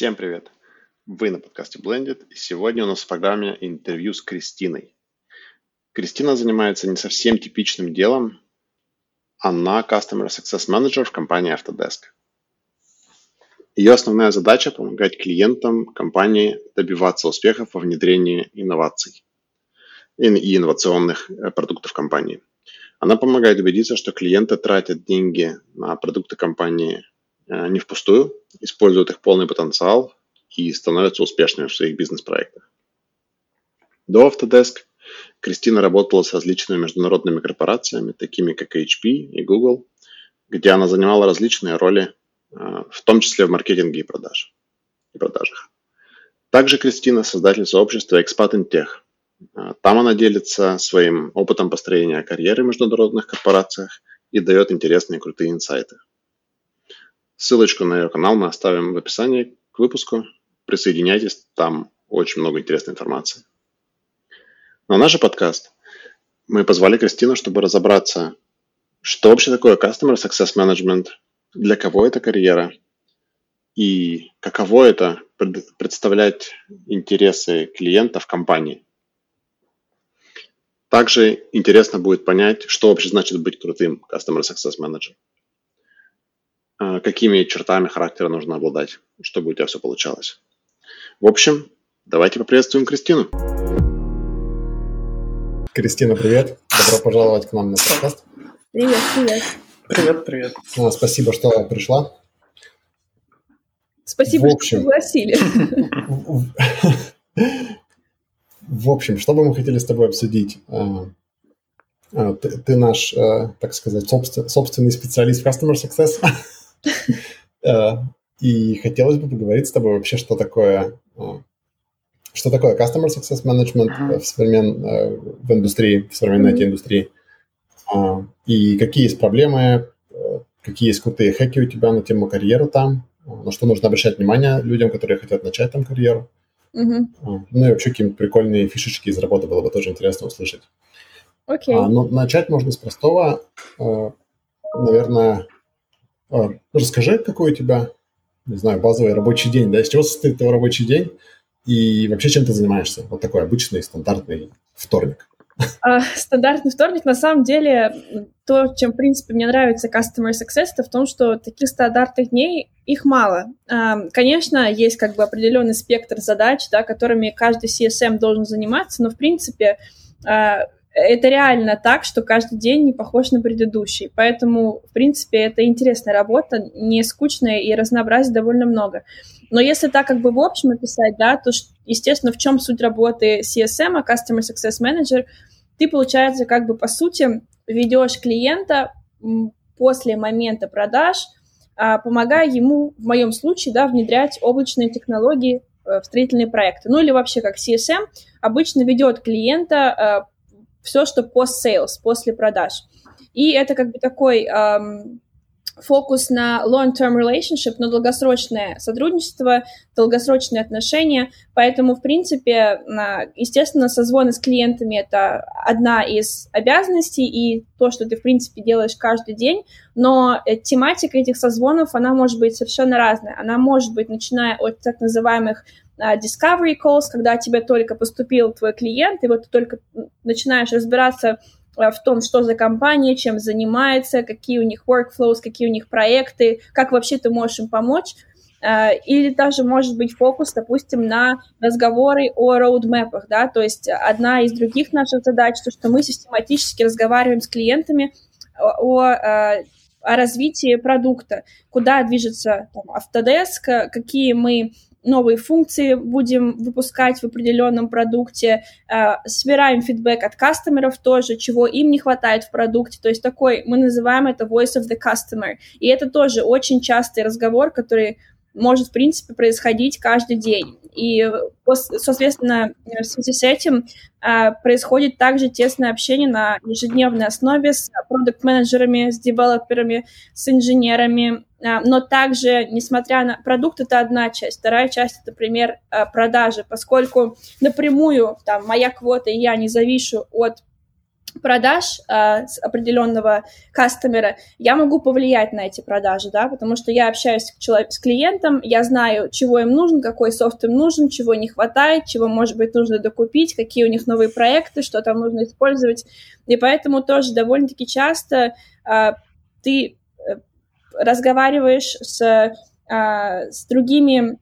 Всем привет! Вы на подкасте Blended, и сегодня у нас в программе интервью с Кристиной. Кристина занимается не совсем типичным делом. Она Customer Success Manager в компании Autodesk. Ее основная задача – помогать клиентам компании добиваться успехов во внедрении инноваций и инновационных э, продуктов компании. Она помогает убедиться, что клиенты тратят деньги на продукты компании не впустую, используют их полный потенциал и становятся успешными в своих бизнес-проектах. До Autodesk Кристина работала с различными международными корпорациями, такими как HP и Google, где она занимала различные роли, э, в том числе в маркетинге и, продаж, и продажах. Также Кристина – создатель сообщества Expat in Tech – там она делится своим опытом построения карьеры в международных корпорациях и дает интересные крутые инсайты. Ссылочку на ее канал мы оставим в описании к выпуску. Присоединяйтесь, там очень много интересной информации. На наш подкаст мы позвали Кристину, чтобы разобраться, что вообще такое Customer Success Management, для кого это карьера и каково это представлять интересы клиента в компании – также интересно будет понять, что вообще значит быть крутым Customer Success Manager. А, какими чертами характера нужно обладать, чтобы у тебя все получалось. В общем, давайте поприветствуем Кристину. Кристина, привет. Добро пожаловать к нам на подкаст. Привет, привет. Привет, привет. А, спасибо, что пришла. Спасибо, общем, что пригласили. В общем, что бы мы хотели с тобой обсудить? А, ты, ты наш, так сказать, собственный специалист в Customer Success. И хотелось бы поговорить с тобой вообще, что такое, что такое Customer Success Management в, современ, в индустрии, в современной IT-индустрии. И какие есть проблемы, какие есть крутые хэки у тебя на тему карьеры там, на что нужно обращать внимание людям, которые хотят начать там карьеру. Угу. Ну и вообще какие-нибудь прикольные фишечки из работы было бы тоже интересно услышать. Окей. А, но начать можно с простого. А, наверное, а, расскажи, какой у тебя, не знаю, базовый рабочий день, да, из чего состоит твой рабочий день и вообще чем ты занимаешься? Вот такой обычный стандартный вторник. А, стандартный вторник, на самом деле, то, чем, в принципе, мне нравится Customer Success, это в том, что таких стандартных дней, их мало. А, конечно, есть как бы определенный спектр задач, да, которыми каждый CSM должен заниматься, но, в принципе, а, это реально так, что каждый день не похож на предыдущий. Поэтому, в принципе, это интересная работа, не скучная и разнообразия довольно много. Но если так как бы в общем описать, да, то, естественно, в чем суть работы CSM, а Customer Success Manager, ты, получается, как бы по сути ведешь клиента после момента продаж, а, помогая ему, в моем случае, да, внедрять облачные технологии э, в строительные проекты. Ну или вообще как CSM обычно ведет клиента э, все, что пост-сейлс, после продаж. И это как бы такой фокус на long-term relationship, на долгосрочное сотрудничество, долгосрочные отношения. Поэтому, в принципе, естественно, созвоны с клиентами — это одна из обязанностей и то, что ты, в принципе, делаешь каждый день. Но э, тематика этих созвонов, она может быть совершенно разная. Она может быть, начиная от так называемых discovery calls, когда тебе только поступил твой клиент, и вот ты только начинаешь разбираться Э, в том, что за компания, чем занимается, какие у них workflows, какие у них проекты, как вообще ты можешь им помочь. Э, или даже может быть фокус, допустим, на разговоры о роудмэпах, да, то есть одна из других наших задач, то, что мы систематически разговариваем с клиентами о, о развитии продукта, куда движется там, Autodesk, какие мы новые функции будем выпускать в определенном продукте, э, собираем фидбэк от кастомеров тоже, чего им не хватает в продукте, то есть такой, мы называем это voice of the customer, и это тоже очень частый разговор, который может, в принципе, происходить каждый день. И, соответственно, в связи с этим а, происходит также тесное общение на ежедневной основе с продукт-менеджерами, с девелоперами, с инженерами, а, но также, несмотря на... Продукт — это одна часть, вторая часть — это пример а, продажи, поскольку напрямую там моя квота и я не завишу от продаж э, с определенного кастомера, я могу повлиять на эти продажи, да, потому что я общаюсь с, человек, с клиентом, я знаю, чего им нужен, какой софт им нужен, чего не хватает, чего, может быть, нужно докупить, какие у них новые проекты, что там нужно использовать. И поэтому тоже довольно-таки часто э, ты разговариваешь с с другими,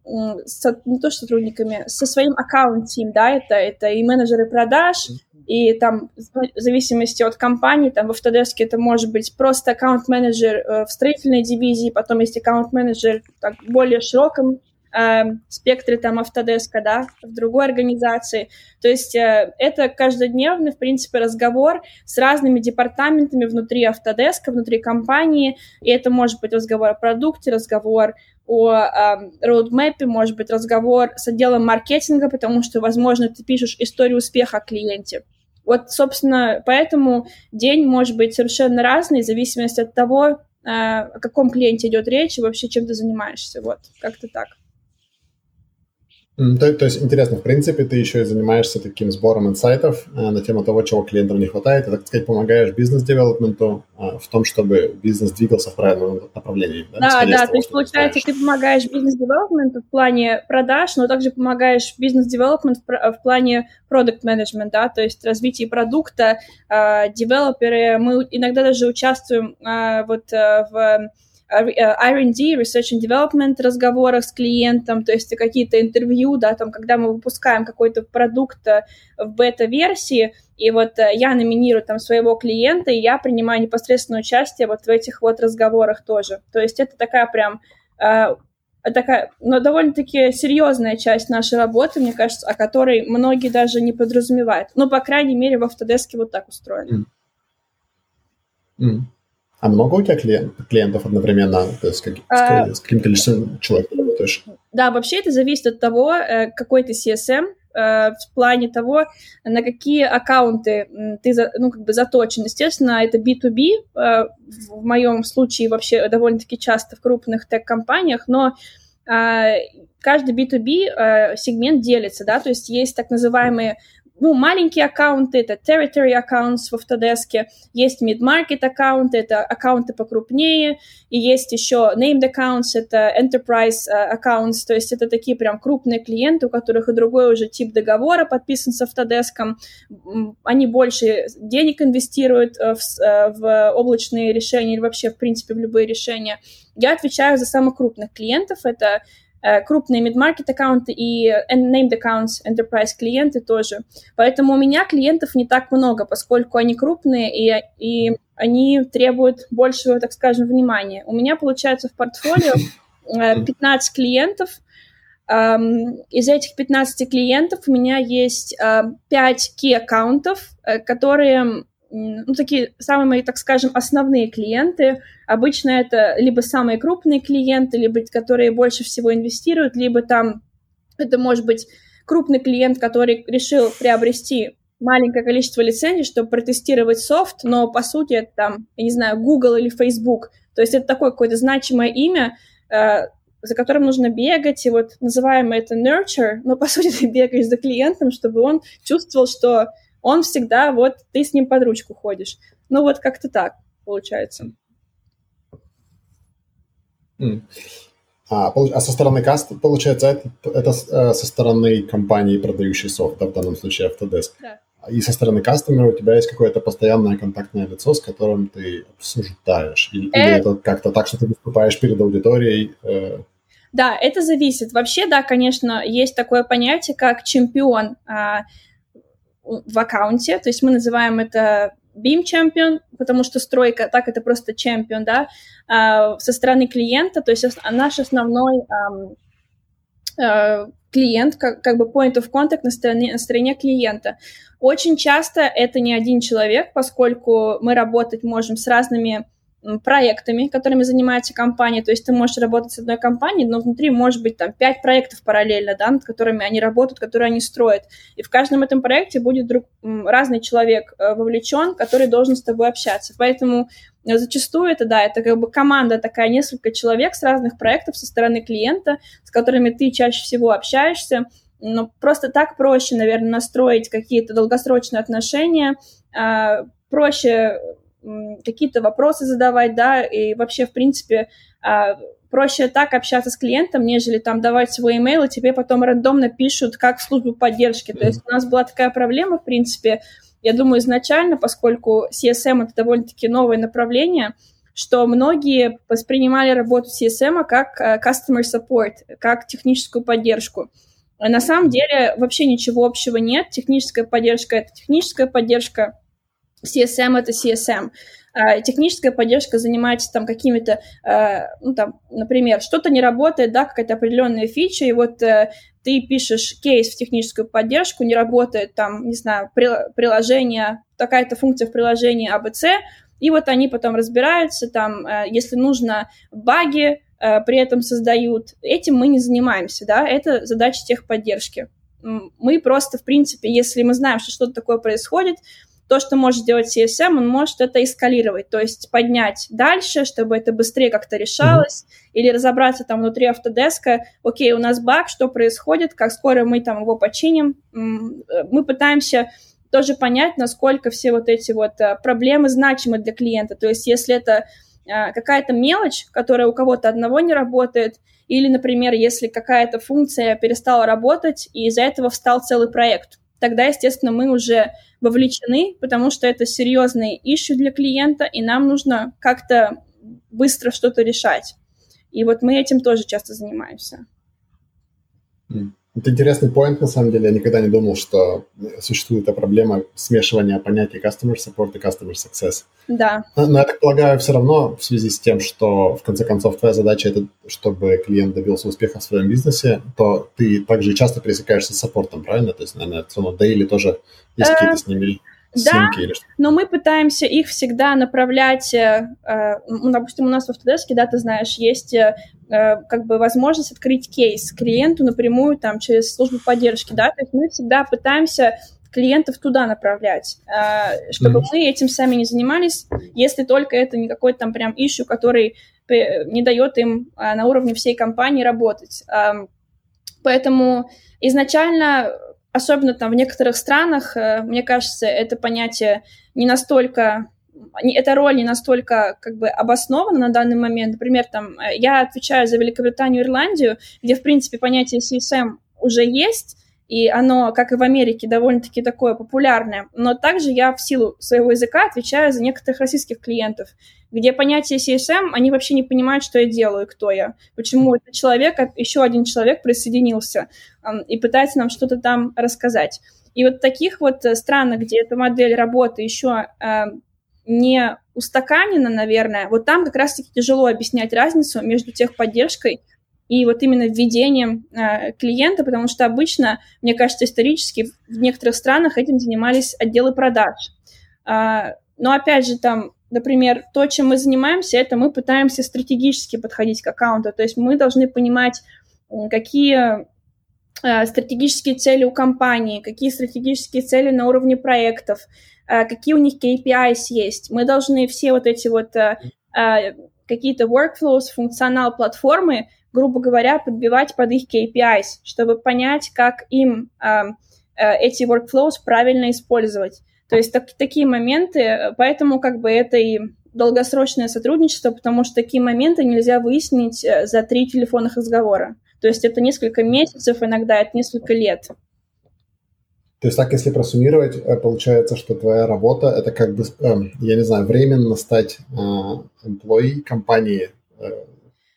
с, не то что сотрудниками, со своим аккаунт-тим, да, это, это и менеджеры продаж, и там в зависимости от компании, там в Autodesk это может быть просто аккаунт-менеджер э, в строительной дивизии, потом есть аккаунт-менеджер так, более широком э, спектре там Autodesk, да, в другой организации. То есть э, это каждодневный, в принципе, разговор с разными департаментами внутри Autodesk, внутри компании, и это может быть разговор о продукте, разговор о э, может быть разговор с отделом маркетинга, потому что, возможно, ты пишешь историю успеха клиенте. Вот, собственно, поэтому день может быть совершенно разный в зависимости от того, э, о каком клиенте идет речь и вообще чем ты занимаешься. Вот, как-то так. То, то есть, интересно, в принципе, ты еще и занимаешься таким сбором инсайтов э, на тему того, чего клиентам не хватает, и, так сказать, помогаешь бизнес-девелопменту э, в том, чтобы бизнес двигался в правильном направлении. Да, да, да то есть, получается, ты помогаешь бизнес-девелопменту в плане продаж, но также помогаешь бизнес-девелопмент в, в плане продукт-менеджмент, да, то есть развитие продукта, э, девелоперы, мы иногда даже участвуем э, вот э, в R&D, Research and Development разговорах с клиентом, то есть какие-то интервью, да, там, когда мы выпускаем какой-то продукт э, в бета-версии, и вот э, я номинирую там своего клиента, и я принимаю непосредственное участие вот в этих вот разговорах тоже. То есть это такая прям э, такая, но довольно-таки серьезная часть нашей работы, мне кажется, о которой многие даже не подразумевают. Ну, по крайней мере, в Autodesk вот так устроено. Mm. Mm. А много у тебя клиент, клиентов одновременно? То есть как, а, с каким количеством человек работаешь? Да, вообще это зависит от того, э, какой ты CSM, э, в плане того, на какие аккаунты ты ну, как бы заточен. Естественно, это B2B, э, в моем случае вообще довольно-таки часто в крупных тег-компаниях, но каждый B2B сегмент делится, да, то есть есть так называемые ну, маленькие аккаунты, это territory accounts в Autodesk, есть mid-market аккаунты, это аккаунты покрупнее, и есть еще named accounts, это enterprise э, accounts, то есть это такие прям крупные клиенты, у которых и другой уже тип договора подписан с Autodesk, они больше денег инвестируют э, в, э, в облачные решения или вообще, в принципе, в любые решения. Я отвечаю за самых крупных клиентов, это крупные mid-market аккаунты и named accounts, enterprise клиенты тоже. Поэтому у меня клиентов не так много, поскольку они крупные и, и они требуют большего, так скажем, внимания. У меня получается в портфолио 15 э, клиентов. Из этих 15 клиентов у меня есть 5 key аккаунтов, э, которые ну, такие самые мои, так скажем, основные клиенты. Обычно это либо самые крупные клиенты, либо которые больше всего инвестируют, либо там это может быть крупный клиент, который решил приобрести маленькое количество лицензий, чтобы протестировать софт, но по сути это там, я не знаю, Google или Facebook. То есть это такое какое-то значимое имя, э, за которым нужно бегать, и вот называем это nurture, но по сути ты бегаешь за клиентом, чтобы он чувствовал, что он всегда, вот, ты с ним под ручку ходишь. Ну, вот как-то так получается. Mm. А, а со стороны каста, получается, это, это э, со стороны компании, продающей софт, в данном случае Autodesk. Да. И со стороны кастомера у тебя есть какое-то постоянное контактное лицо, с которым ты обсуждаешь? Или, э... или это как-то так, что ты выступаешь перед аудиторией? Э... Да, это зависит. Вообще, да, конечно, есть такое понятие, как чемпион. А, в аккаунте, то есть мы называем это BIM Champion, потому что стройка, так это просто чемпион, да, а, со стороны клиента, то есть наш основной а, клиент, как, как бы point of contact на стороне, на стороне клиента. Очень часто это не один человек, поскольку мы работать можем с разными проектами, которыми занимается компания. То есть ты можешь работать с одной компанией, но внутри может быть там пять проектов параллельно, да, над которыми они работают, которые они строят. И в каждом этом проекте будет друг, разный человек э, вовлечен, который должен с тобой общаться. Поэтому э, зачастую это, да, это как бы команда такая, несколько человек с разных проектов со стороны клиента, с которыми ты чаще всего общаешься. Но просто так проще, наверное, настроить какие-то долгосрочные отношения, а, проще какие-то вопросы задавать, да, и вообще, в принципе, а, проще так общаться с клиентом, нежели там давать свой email, и тебе потом рандомно пишут как в службу поддержки. То есть у нас была такая проблема, в принципе, я думаю, изначально, поскольку CSM — это довольно-таки новое направление, что многие воспринимали работу CSM как э, customer support, как техническую поддержку. На самом деле вообще ничего общего нет. Техническая поддержка — это техническая поддержка, CSM — это CSM. А техническая поддержка занимается там какими-то, э, ну, там, например, что-то не работает, да, какая-то определенная фича, и вот э, ты пишешь кейс в техническую поддержку, не работает там, не знаю, приложение, какая-то функция в приложении ABC, и вот они потом разбираются, там, э, если нужно, баги при этом создают. Этим мы не занимаемся, да, это задача техподдержки. Мы просто, в принципе, если мы знаем, что что-то такое происходит, то, что может сделать CSM, он может это эскалировать, то есть поднять дальше, чтобы это быстрее как-то решалось, mm-hmm. или разобраться там внутри автодеска, окей, у нас баг, что происходит, как скоро мы там его починим. Мы пытаемся тоже понять, насколько все вот эти вот э, проблемы значимы для клиента. То есть если это э, какая-то мелочь, которая у кого-то одного не работает, или, например, если какая-то функция перестала работать, и из-за этого встал целый проект, тогда, естественно, мы уже вовлечены, потому что это серьезный ищу для клиента, и нам нужно как-то быстро что-то решать. И вот мы этим тоже часто занимаемся. Это интересный point, на самом деле. Я никогда не думал, что существует эта проблема смешивания понятий customer support и customer success. Да. Но, но я так полагаю, все равно в связи с тем, что в конце концов твоя задача это, чтобы клиент добился успеха в своем бизнесе, то ты также часто пересекаешься с саппортом, правильно? То есть, наверное, все равно daily тоже есть какие-то с ними да, но мы пытаемся их всегда направлять, э, э, ну, допустим, у нас в Autodesk, да, ты знаешь, есть э, как бы возможность открыть кейс клиенту напрямую там через службу поддержки, да, то есть мы всегда пытаемся клиентов туда направлять, чтобы mm-hmm. мы этим сами не занимались, если только это не какой-то там прям ищу, который не дает им на уровне всей компании работать. Поэтому изначально особенно там в некоторых странах, э, мне кажется, это понятие не настолько эта роль не настолько как бы обоснована на данный момент. Например, там э, я отвечаю за Великобританию и Ирландию, где, в принципе, понятие CSM уже есть, и оно, как и в Америке, довольно-таки такое популярное. Но также я в силу своего языка отвечаю за некоторых российских клиентов, где понятие CSM, они вообще не понимают, что я делаю, кто я, почему этот человек, еще один человек присоединился и пытается нам что-то там рассказать. И вот таких вот э, странах, где эта модель работы еще э, не устаканена, наверное, вот там как раз-таки тяжело объяснять разницу между техподдержкой и вот именно введением э, клиента, потому что обычно, мне кажется, исторически в некоторых странах этим занимались отделы продаж. Э, но опять же, там, например, то, чем мы занимаемся, это мы пытаемся стратегически подходить к аккаунту, то есть мы должны понимать, какие э, стратегические цели у компании, какие стратегические цели на уровне проектов, э, какие у них KPIs есть. Мы должны все вот эти вот э, какие-то workflows, функционал платформы грубо говоря, подбивать под их KPIs, чтобы понять, как им э, э, эти workflows правильно использовать. То есть так, такие моменты, поэтому как бы это и долгосрочное сотрудничество, потому что такие моменты нельзя выяснить э, за три телефонных разговора. То есть это несколько месяцев, иногда это несколько лет. То есть так, если просуммировать, э, получается, что твоя работа – это как бы, эм, я не знаю, временно стать employee компании,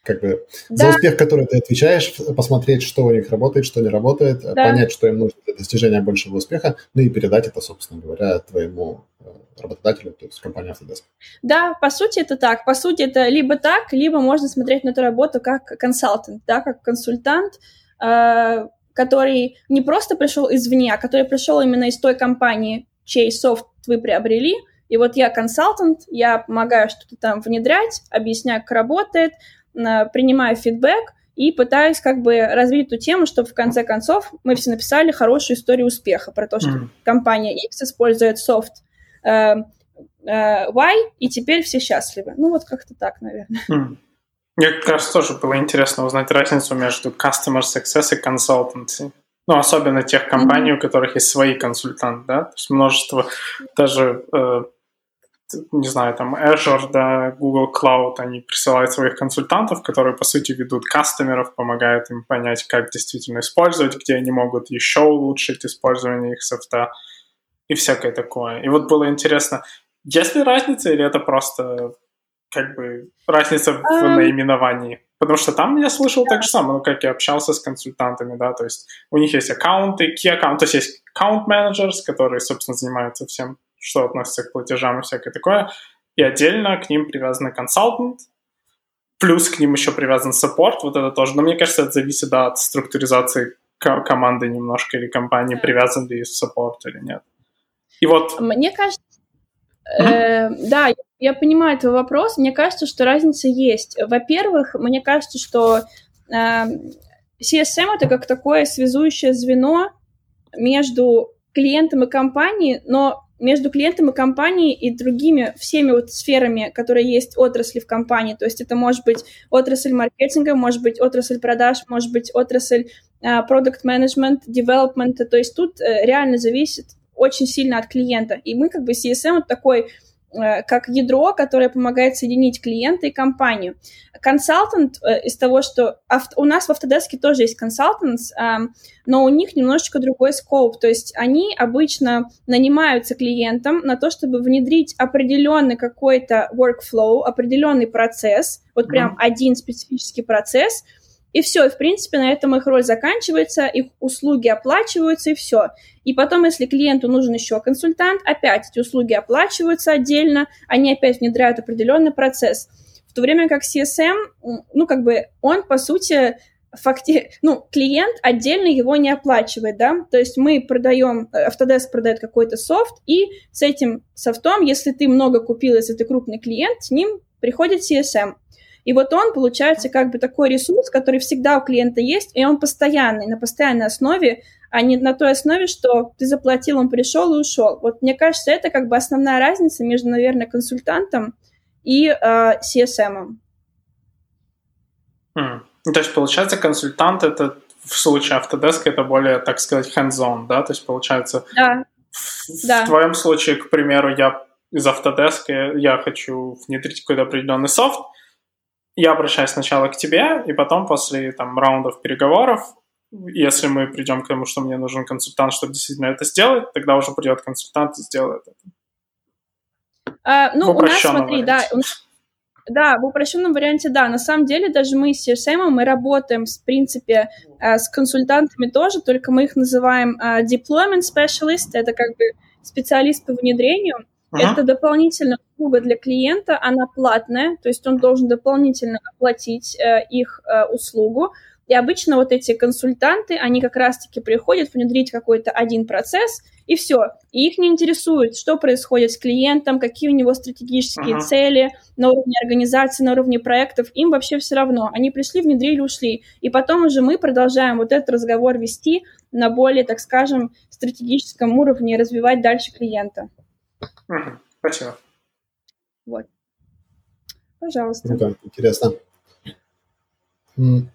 как бы да. за успех, который ты отвечаешь, посмотреть, что у них работает, что не работает, да. понять, что им нужно для достижения большего успеха, ну и передать это, собственно говоря, твоему э, работодателю, то есть компании Autodesk. Да, по сути это так. По сути это либо так, либо можно смотреть на эту работу как консультант, да, как консультант, э, который не просто пришел извне, а который пришел именно из той компании, чей софт вы приобрели, и вот я консультант, я помогаю что-то там внедрять, объясняю, как работает, принимаю фидбэк и пытаюсь как бы развить эту тему, чтобы в конце концов мы все написали хорошую историю успеха про то, что mm. компания X использует софт э, э, Y, и теперь все счастливы. Ну вот как-то так, наверное. Mm. Мне кажется, тоже было интересно узнать разницу между customer success и consultancy. Ну, особенно тех компаний, mm-hmm. у которых есть свои консультанты, да, то есть множество даже э, не знаю, там Azure, да, Google Cloud, они присылают своих консультантов, которые, по сути, ведут кастомеров, помогают им понять, как действительно использовать, где они могут еще улучшить использование их софта и всякое такое. И вот было интересно, есть ли разница или это просто как бы разница в эм... наименовании? Потому что там я слышал так же самое, ну, как я общался с консультантами, да, то есть у них есть аккаунты, key аккаунты, то есть есть account managers, которые, собственно, занимаются всем что относится к платежам и всякое такое. И отдельно к ним привязан consultant, плюс к ним еще привязан support, вот это тоже. Но мне кажется, это зависит да, от структуризации команды немножко или компании, привязан ли support или нет. И вот... Мне кажется, э, да, я понимаю твой вопрос. Мне кажется, что разница есть. Во-первых, мне кажется, что э, CSM это как такое связующее звено между клиентом и компанией, но между клиентом и компанией и другими всеми вот сферами, которые есть отрасли в компании. То есть это может быть отрасль маркетинга, может быть отрасль продаж, может быть отрасль продукт менеджмент, development. То есть тут э, реально зависит очень сильно от клиента. И мы как бы CSM вот такой как ядро, которое помогает соединить клиента и компанию. Консалтант э, из того, что у нас в Autodesk тоже есть консалтант, но у них немножечко другой скоп, то есть они обычно нанимаются клиентом на то, чтобы внедрить определенный какой-то workflow, определенный процесс, вот прям mm-hmm. один специфический процесс – и все, в принципе на этом их роль заканчивается, их услуги оплачиваются, и все. И потом, если клиенту нужен еще консультант, опять эти услуги оплачиваются отдельно, они опять внедряют определенный процесс. В то время как CSM, ну, как бы он, по сути, факти... ну, клиент отдельно его не оплачивает, да, то есть мы продаем, Autodesk продает какой-то софт, и с этим софтом, если ты много купил, если ты крупный клиент, с ним приходит CSM. И вот он, получается, как бы такой ресурс, который всегда у клиента есть, и он постоянный, на постоянной основе, а не на той основе, что ты заплатил, он пришел и ушел. Вот мне кажется, это как бы основная разница между, наверное, консультантом и э, CSM. Mm. То есть, получается, консультант это в случае Autodesk это более, так сказать, hands-on, да? То есть, получается, да. В, да. в твоем случае, к примеру, я из Autodesk, я хочу внедрить какой-то определенный софт, я обращаюсь сначала к тебе, и потом после там, раундов переговоров, если мы придем к тому, что мне нужен консультант, чтобы действительно это сделать, тогда уже придет консультант и сделает это. А, ну, у нас, смотри, варианте. да, да, в упрощенном варианте, да. На самом деле, даже мы с CSM, мы работаем, в принципе, э, с консультантами тоже, только мы их называем deployment specialist, это как бы специалист по внедрению. Ага. Это дополнительная услуга для клиента, она платная, то есть он должен дополнительно оплатить э, их э, услугу. И обычно вот эти консультанты, они как раз-таки приходят внедрить какой-то один процесс, и все. И их не интересует, что происходит с клиентом, какие у него стратегические ага. цели на уровне организации, на уровне проектов. Им вообще все равно. Они пришли, внедрили, ушли. И потом уже мы продолжаем вот этот разговор вести на более, так скажем, стратегическом уровне, развивать дальше клиента. Угу. Спасибо. Вот. Пожалуйста. Круто, интересно.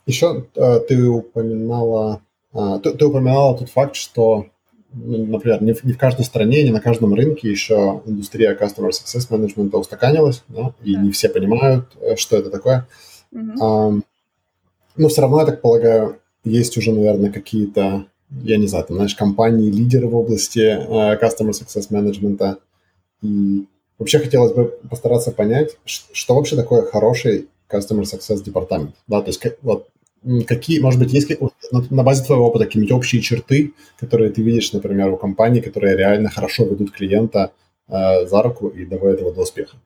Еще а, ты упоминала, а, ты, ты упоминала тот факт, что, ну, например, не в, не в каждой стране, не на каждом рынке еще индустрия Customer Success Management устаканилась, да, и да. не все понимают, э, что это такое. Угу. А, но все равно, я так полагаю, есть уже, наверное, какие-то, я не знаю, там, знаешь, компании, лидеры в области uh, Customer Success Management, и вообще хотелось бы постараться понять, что вообще такое хороший Customer Success департамент. Да, то есть вот, какие, может быть, есть на базе твоего опыта какие-нибудь общие черты, которые ты видишь, например, у компаний, которые реально хорошо ведут клиента э, за руку и доводят его до успеха?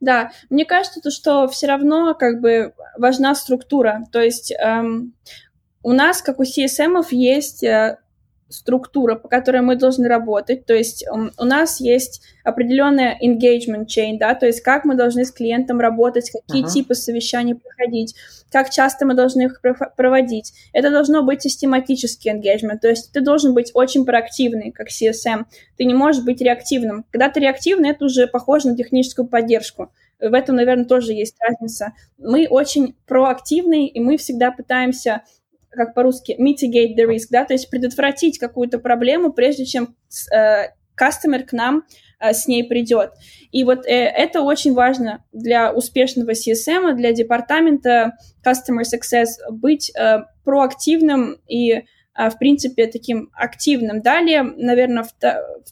Да, мне кажется, то, что все равно как бы важна структура. То есть эм, у нас, как у CSM, есть э, структура, по которой мы должны работать. То есть у нас есть определенная engagement chain, да, то есть как мы должны с клиентом работать, какие uh-huh. типы совещаний проходить, как часто мы должны их проводить. Это должно быть систематический engagement, то есть ты должен быть очень проактивный, как CSM. Ты не можешь быть реактивным. Когда ты реактивный, это уже похоже на техническую поддержку. В этом, наверное, тоже есть разница. Мы очень проактивные, и мы всегда пытаемся как по-русски, mitigate the risk, да, то есть предотвратить какую-то проблему, прежде чем э, customer к нам э, с ней придет. И вот э, это очень важно для успешного CSM, для департамента Customer Success быть э, проактивным и в принципе, таким активным. Далее, наверное,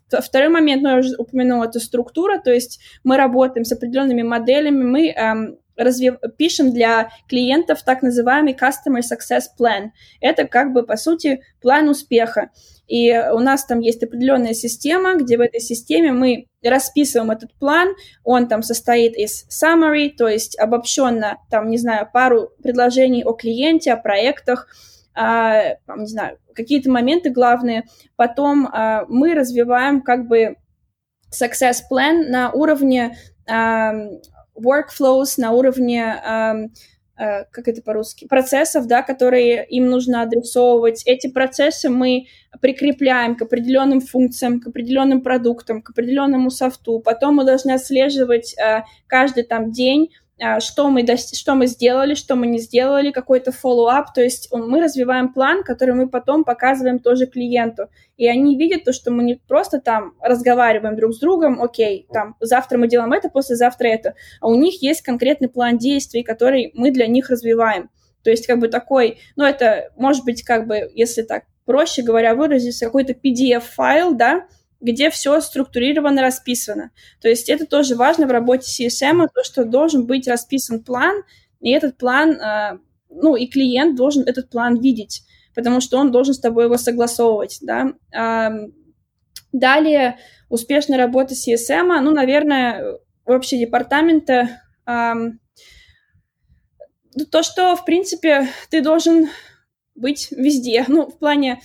второй момент, ну, я уже упомянула, это структура, то есть мы работаем с определенными моделями, мы эм, развив... пишем для клиентов так называемый Customer Success Plan. Это как бы, по сути, план успеха. И у нас там есть определенная система, где в этой системе мы расписываем этот план, он там состоит из summary, то есть обобщенно, там, не знаю, пару предложений о клиенте, о проектах, а, не знаю, какие-то моменты главные. Потом а, мы развиваем как бы success plan на уровне workflows, на уровне Э, как это по-русски, процессов, да, которые им нужно адресовывать. Эти процессы мы прикрепляем к определенным функциям, к определенным продуктам, к определенному софту. Потом мы должны отслеживать э, каждый там день что мы, что мы сделали, что мы не сделали, какой-то follow-up, то есть мы развиваем план, который мы потом показываем тоже клиенту, и они видят то, что мы не просто там разговариваем друг с другом, окей, там завтра мы делаем это, послезавтра это, а у них есть конкретный план действий, который мы для них развиваем. То есть как бы такой, ну это может быть как бы, если так проще говоря выразиться, какой-то PDF-файл, да, где все структурировано, расписано. То есть это тоже важно в работе CSM, то, что должен быть расписан план, и этот план, а, ну, и клиент должен этот план видеть, потому что он должен с тобой его согласовывать, да. Далее, успешная работа CSM, ну, наверное, вообще департамента, то, что, в принципе, ты должен быть везде, ну, в плане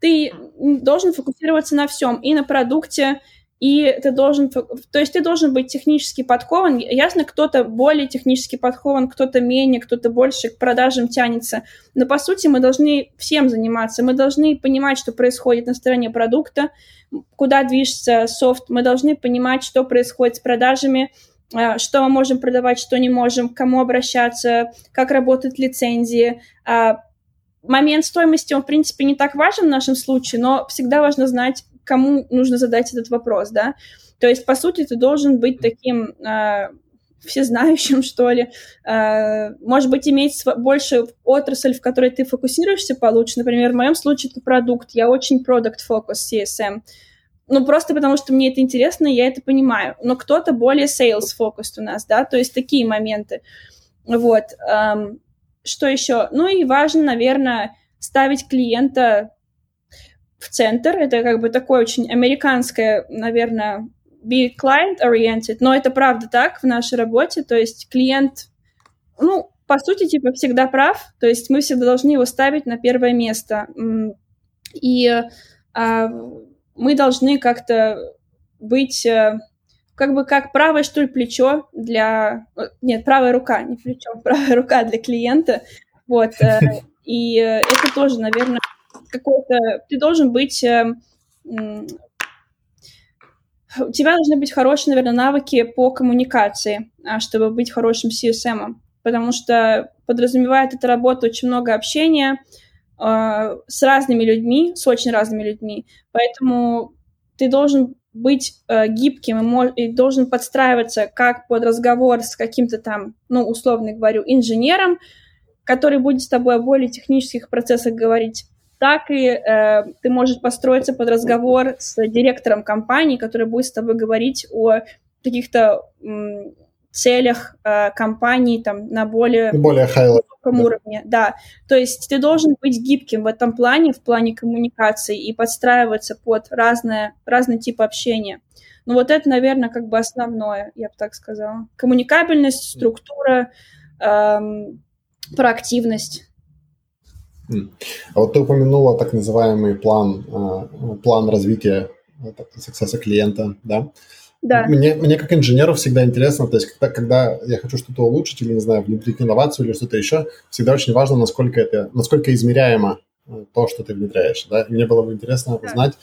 ты должен фокусироваться на всем, и на продукте, и ты должен, то есть ты должен быть технически подкован. Ясно, кто-то более технически подкован, кто-то менее, кто-то больше к продажам тянется. Но по сути мы должны всем заниматься. Мы должны понимать, что происходит на стороне продукта, куда движется софт. Мы должны понимать, что происходит с продажами, а, что мы можем продавать, что не можем, к кому обращаться, как работают лицензии, а, момент стоимости, он, в принципе, не так важен в нашем случае, но всегда важно знать, кому нужно задать этот вопрос, да. То есть, по сути, ты должен быть таким э, всезнающим, что ли, э, может быть, иметь больше отрасль, в которой ты фокусируешься получше. Например, в моем случае это продукт, я очень focus CSM. Ну, просто потому что мне это интересно, я это понимаю. Но кто-то более sales focused у нас, да, то есть такие моменты. Вот. Эм, что еще? Ну и важно, наверное, ставить клиента в центр. Это как бы такое очень американское, наверное, be client-oriented, но это правда так в нашей работе. То есть клиент, ну, по сути, типа, всегда прав. То есть мы всегда должны его ставить на первое место. И а, мы должны как-то быть э, как бы как правое, что ли, плечо для... Нет, правая рука, не плечо, правая рука для клиента. Вот. Э, и э, это тоже, наверное, какой-то... Ты должен быть... Э, у тебя должны быть хорошие, наверное, навыки по коммуникации, а, чтобы быть хорошим CSM, потому что подразумевает эта работа очень много общения с разными людьми, с очень разными людьми, поэтому ты должен быть э, гибким и, и должен подстраиваться как под разговор с каким-то там, ну, условно говорю, инженером, который будет с тобой о более технических процессах говорить, так и э, ты можешь построиться под разговор с директором компании, который будет с тобой говорить о каких-то целях э, компании там на более, более высоком да. уровне. Да, то есть ты должен быть гибким в этом плане, в плане коммуникации и подстраиваться под разное, разный тип общения. Ну вот это, наверное, как бы основное, я бы так сказала. Коммуникабельность, структура, эм, проактивность. А вот ты упомянула так называемый план, э, план развития э, клиента, да? Да. Мне, мне как инженеру всегда интересно, то есть когда, когда я хочу что-то улучшить или, не знаю, внедрить инновацию или что-то еще, всегда очень важно, насколько это, насколько измеряемо э, то, что ты внедряешь. Да? мне было бы интересно да. узнать,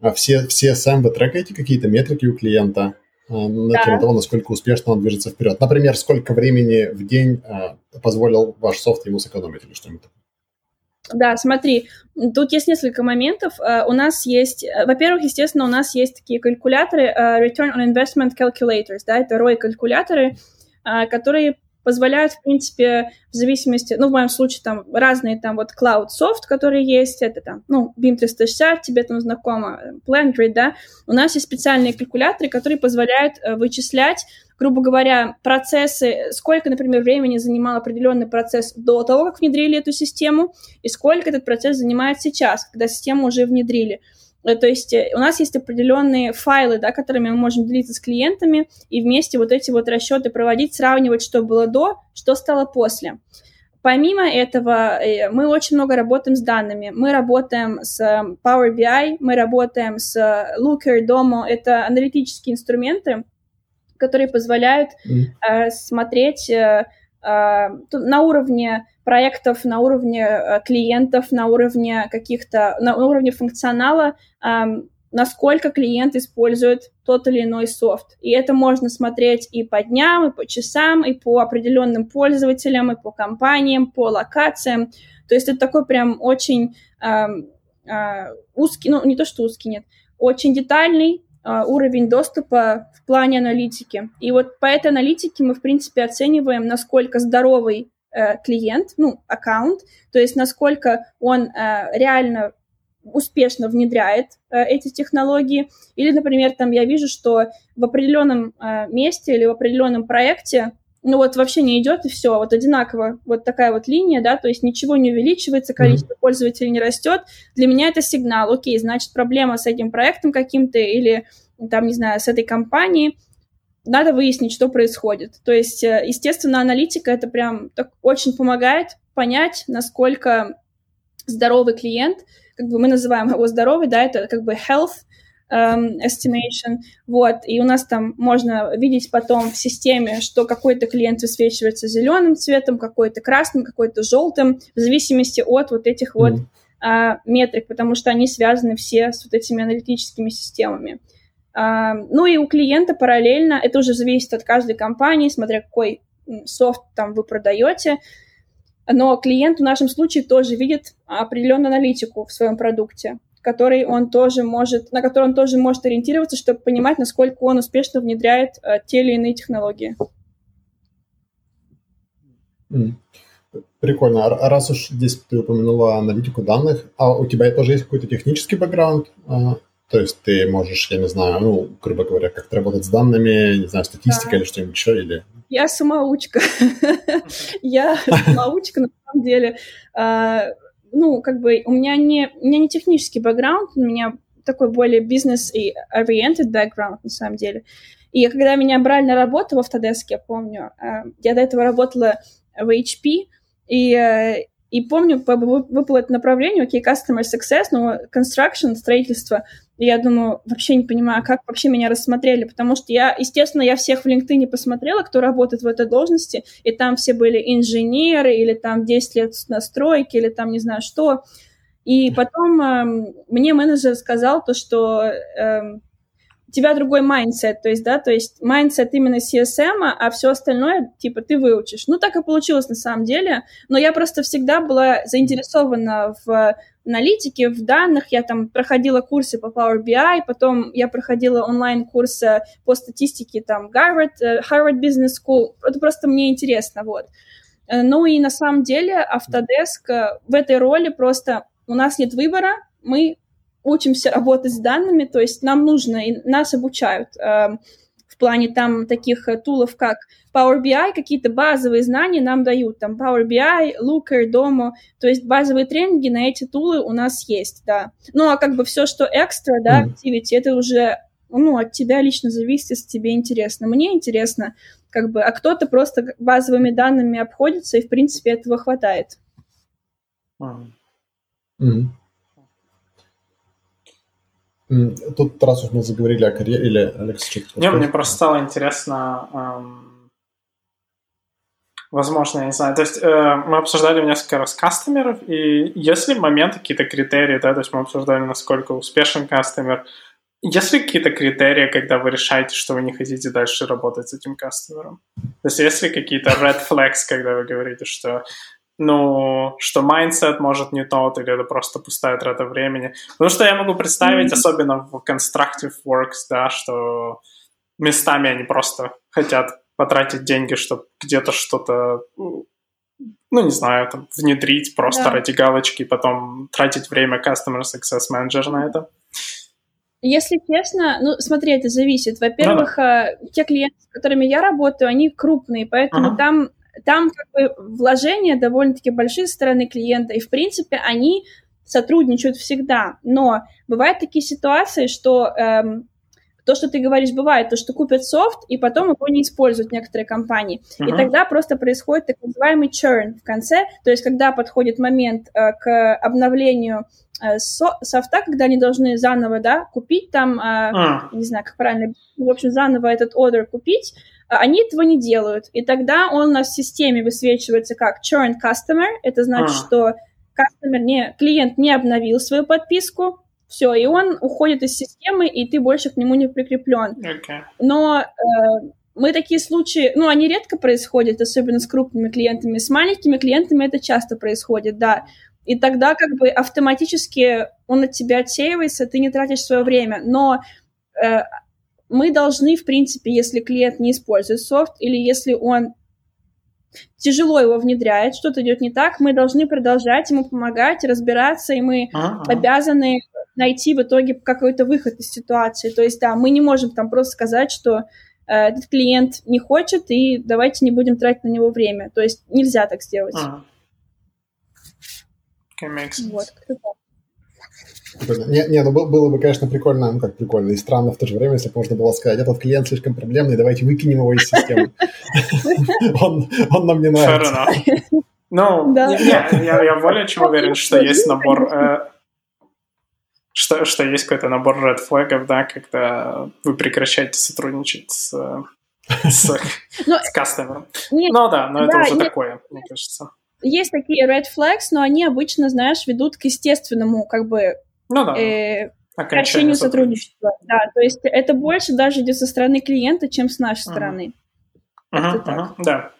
а все, все сам вы трекаете какие-то метрики у клиента э, на да. тему того, насколько успешно он движется вперед. Например, сколько времени в день э, позволил ваш софт ему сэкономить или что-нибудь Да, смотри, тут есть несколько моментов. У нас есть, во-первых, естественно, у нас есть такие калькуляторы, Return on Investment Calculators, да, это ROI-калькуляторы, которые позволяют, в принципе, в зависимости, ну, в моем случае, там, разные, там, вот, Cloud Soft, которые есть, это, там, ну, BIM 360, тебе там знакомо, PlanGrid, да, у нас есть специальные калькуляторы, которые позволяют э, вычислять, грубо говоря, процессы, сколько, например, времени занимал определенный процесс до того, как внедрили эту систему, и сколько этот процесс занимает сейчас, когда систему уже внедрили. То есть э, у нас есть определенные файлы, да, которыми мы можем делиться с клиентами и вместе вот эти вот расчеты проводить, сравнивать, что было до, что стало после. Помимо этого, э, мы очень много работаем с данными. Мы работаем с Power BI, мы работаем с Looker, Domo. Это аналитические инструменты, которые позволяют mm. смотреть на уровне проектов на уровне э, клиентов, на уровне каких-то, на уровне функционала, насколько клиент использует тот или иной софт. И это можно смотреть и по дням, и по часам, и по определенным пользователям, и по компаниям, по локациям. То есть это такой прям очень э, э, узкий, ну не то что узкий, нет, очень детальный э, уровень доступа в плане аналитики. И вот по этой аналитике мы, в принципе, оцениваем, насколько здоровый клиент, ну, аккаунт, то есть насколько он э, реально успешно внедряет э, эти технологии. Или, например, там я вижу, что в определенном э, месте или в определенном проекте ну вот вообще не идет и все, вот одинаково, вот такая вот линия, да, то есть ничего не увеличивается, количество mm-hmm. пользователей не растет. Для меня это сигнал, окей, значит проблема с этим проектом каким-то или там, не знаю, с этой компанией, надо выяснить, что происходит. То есть, э, естественно, аналитика это прям так очень помогает понять, насколько здоровый клиент, как бы мы называем его здоровый, да, это как бы health um, estimation, вот, и у нас там можно видеть потом в системе, что какой-то клиент высвечивается зеленым цветом, какой-то красным, какой-то желтым, в зависимости от вот этих mm. вот uh, метрик, потому что они связаны все с вот этими аналитическими системами. Ну и у клиента параллельно, это уже зависит от каждой компании, смотря какой софт там вы продаете, но клиент в нашем случае тоже видит определенную аналитику в своем продукте, который он тоже может, на который он тоже может ориентироваться, чтобы понимать, насколько он успешно внедряет а, те или иные технологии. Прикольно. А раз уж здесь ты упомянула аналитику данных, а у тебя тоже есть какой-то технический бэкграунд? То есть ты можешь, я не знаю, ну, грубо говоря, как-то работать с данными, не знаю, статистика да. или что-нибудь еще, или... Я самоучка. Я самоучка, на самом деле. А, ну, как бы у меня не, у меня не технический бэкграунд, у меня такой более бизнес и oriented background, на самом деле. И когда меня брали на работу в Autodesk, я помню, а, я до этого работала в HP, и э, и помню, выпало это направление, окей, окей, customer success, но construction, строительство. Я думаю, вообще не понимаю, как вообще меня рассмотрели, потому что я, естественно, я всех в LinkedIn посмотрела, кто работает в этой должности, и там все были инженеры, или там 10 лет на стройке, или там не знаю что. И потом э, мне менеджер сказал то, что э, тебя другой mindset, то есть, да, то есть mindset именно CSM, а все остальное, типа, ты выучишь. Ну, так и получилось на самом деле, но я просто всегда была заинтересована в аналитике, в данных, я там проходила курсы по Power BI, потом я проходила онлайн-курсы по статистике, там, Harvard, э, Harvard Business School, это просто мне интересно, вот. Э, ну и на самом деле Autodesk э, в этой роли просто у нас нет выбора, мы учимся работать с данными, то есть нам нужно, и нас обучают э, в плане там таких э, тулов, как Power BI, какие-то базовые знания нам дают, там Power BI, Looker, Domo, то есть базовые тренинги на эти тулы у нас есть, да. Ну, а как бы все, что экстра, да, activity, это уже, ну, от тебя лично зависит, если тебе интересно. Мне интересно, как бы, а кто-то просто базовыми данными обходится, и, в принципе, этого хватает. Mm-hmm. Тут раз уж мы заговорили о карьере, или Алекс что-то Не, мне просто стало интересно, эм, возможно, я не знаю, то есть э, мы обсуждали несколько раз кастомеров, и если моменты, какие-то критерии, да, то есть мы обсуждали, насколько успешен кастомер, есть ли какие-то критерии, когда вы решаете, что вы не хотите дальше работать с этим кастомером? То есть есть ли какие-то red flags, когда вы говорите, что ну, что mindset может не тот, или это просто пустая трата времени. Потому что я могу представить, mm-hmm. особенно в constructive works, да, что местами они просто хотят потратить деньги, чтобы где-то что-то, ну, не знаю, там, внедрить просто да. ради галочки, потом тратить время Customer Success Manager на это. Если честно, ну, смотри, это зависит. Во-первых, да. Э, те клиенты, с которыми я работаю, они крупные, поэтому ага. там там как бы вложения довольно-таки большие со стороны клиента, и, в принципе, они сотрудничают всегда. Но бывают такие ситуации, что эм, то, что ты говоришь, бывает, то, что купят софт, и потом его не используют некоторые компании. Uh-huh. И тогда просто происходит так называемый churn в конце, то есть когда подходит момент э, к обновлению э, со- софта, когда они должны заново, да, купить там, э, uh-huh. не знаю, как правильно, в общем, заново этот order купить, они этого не делают. И тогда он у нас в системе высвечивается как churn customer. Это значит, а. что customer не, клиент не обновил свою подписку, все, и он уходит из системы, и ты больше к нему не прикреплен. Okay. Но э, мы такие случаи, ну, они редко происходят, особенно с крупными клиентами. С маленькими клиентами это часто происходит, да. И тогда как бы автоматически он от тебя отсеивается, ты не тратишь свое время. Но э, мы должны, в принципе, если клиент не использует софт или если он тяжело его внедряет, что-то идет не так, мы должны продолжать ему помогать, разбираться, и мы А-а-а. обязаны найти в итоге какой-то выход из ситуации. То есть, да, мы не можем там просто сказать, что э, этот клиент не хочет, и давайте не будем тратить на него время. То есть нельзя так сделать. А-а. Okay, вот, не, не, ну было бы, конечно, прикольно, ну как прикольно, и странно в то же время, если бы можно было сказать, этот клиент слишком проблемный, давайте выкинем его из системы. Он, он нам не нравится. Ну, я более чем уверен, что есть набор э, что, что есть какой-то набор red флагов, да, когда вы прекращаете сотрудничать с, с, ну, с кастомером. Ну да, но это уже такое, мне кажется. Есть такие red flags, но они обычно, знаешь, ведут к естественному, как бы, ну, да. э, прекращению сотрудничества. Да, то есть это больше даже идет со стороны клиента, чем с нашей стороны. Uh-huh, uh-huh, да.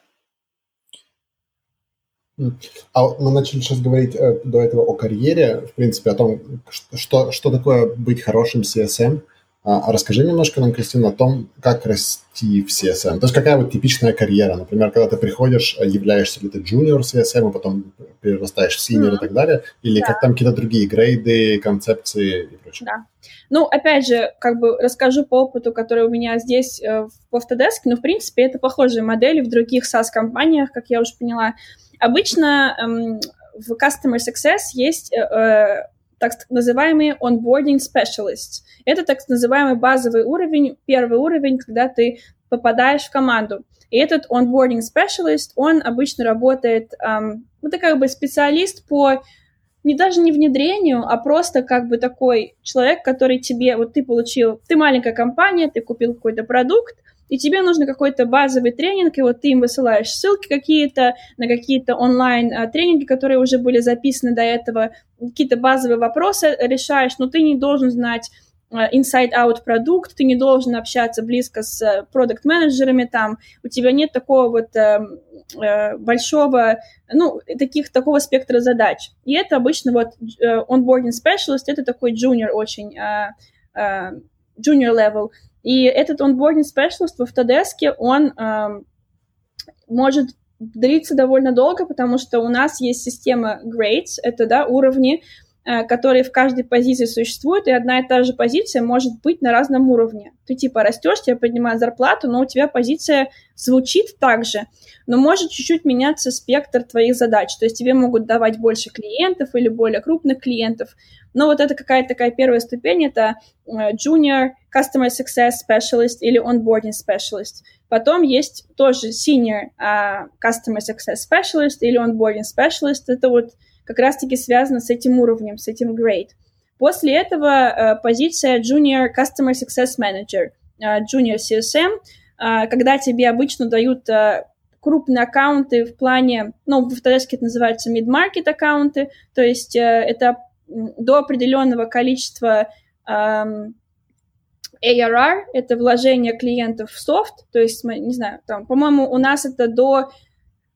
А мы начали сейчас говорить э, до этого о карьере, в принципе, о том, что, что такое быть хорошим CSM. А, а расскажи немножко нам, Кристина, о том, как расти в CSM. То есть какая вот типичная карьера? Например, когда ты приходишь, э, являешься ли ты junior CSM, и потом перерастаешь в senior mm-hmm. и так далее, или да. как там какие-то другие грейды, концепции и прочее? Да. Ну, опять же, как бы расскажу по опыту, который у меня здесь э, в Autodesk, но, в принципе, это похожие модели в других SaaS-компаниях, как я уже поняла. Обычно эм, в Customer Success есть э, э так называемые onboarding specialists. Это так называемый базовый уровень, первый уровень, когда ты попадаешь в команду. И этот onboarding specialist, он обычно работает, эм, это как бы специалист по не даже не внедрению, а просто как бы такой человек, который тебе, вот ты получил, ты маленькая компания, ты купил какой-то продукт, и тебе нужно какой-то базовый тренинг, и вот ты им высылаешь ссылки какие-то на какие-то онлайн-тренинги, которые уже были записаны до этого, какие-то базовые вопросы решаешь, но ты не должен знать inside-out продукт, ты не должен общаться близко с продукт-менеджерами там, у тебя нет такого вот э, э, большого, ну, таких, такого спектра задач. И это обычно вот э, onboarding specialist, это такой junior очень, э, э, junior level. И этот onboarding specialist в Autodesk, он э, может длиться довольно долго, потому что у нас есть система grades, это, да, уровни, которые в каждой позиции существуют, и одна и та же позиция может быть на разном уровне. Ты типа растешь, тебе поднимают зарплату, но у тебя позиция звучит так же, но может чуть-чуть меняться спектр твоих задач. То есть тебе могут давать больше клиентов или более крупных клиентов. Но вот это какая-то такая первая ступень, это э, junior customer success specialist или onboarding specialist. Потом есть тоже senior uh, customer success specialist или onboarding specialist. Это вот как раз-таки связано с этим уровнем, с этим grade. После этого uh, позиция junior customer success manager, uh, junior CSM, uh, когда тебе обычно дают крупные аккаунты в плане, ну, в Autodesk это называется mid-market аккаунты, то есть это до определенного количества um, ARR — это вложение клиентов в софт, то есть, не знаю, там, по-моему, у нас это до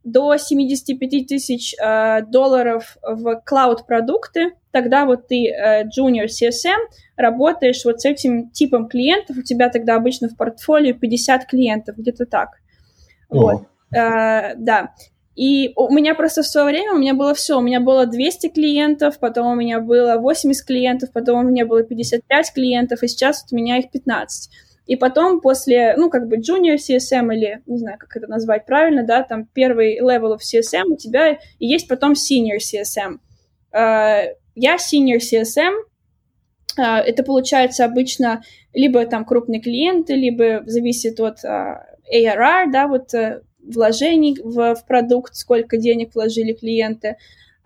до 75 тысяч э, долларов в клауд-продукты, тогда вот ты э, junior CSM, работаешь вот с этим типом клиентов, у тебя тогда обычно в портфолио 50 клиентов, где-то так. О. Вот. Э, да. И у меня просто в свое время, у меня было все, у меня было 200 клиентов, потом у меня было 80 клиентов, потом у меня было 55 клиентов, и сейчас вот у меня их 15. И потом после, ну, как бы junior CSM или, не знаю, как это назвать правильно, да, там первый level of CSM у тебя, и есть потом senior CSM. Uh, я senior CSM, uh, это получается обычно либо там крупные клиенты, либо зависит от uh, ARR, да, вот uh, вложений в, в продукт, сколько денег вложили клиенты.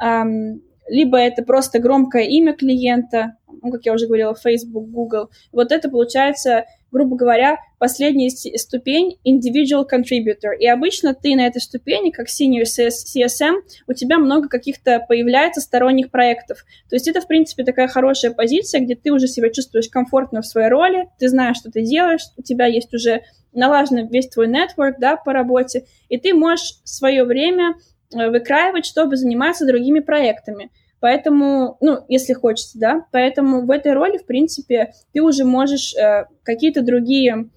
Um, либо это просто громкое имя клиента, ну, как я уже говорила, Facebook, Google. Вот это получается грубо говоря, последняя ступень individual contributor. И обычно ты на этой ступени, как senior CSM, у тебя много каких-то появляется сторонних проектов. То есть это, в принципе, такая хорошая позиция, где ты уже себя чувствуешь комфортно в своей роли, ты знаешь, что ты делаешь, у тебя есть уже налажен весь твой network, да, по работе, и ты можешь свое время э, выкраивать, чтобы заниматься другими проектами. Поэтому, ну, если хочется, да, поэтому в этой роли, в принципе, ты уже можешь э, какие-то другие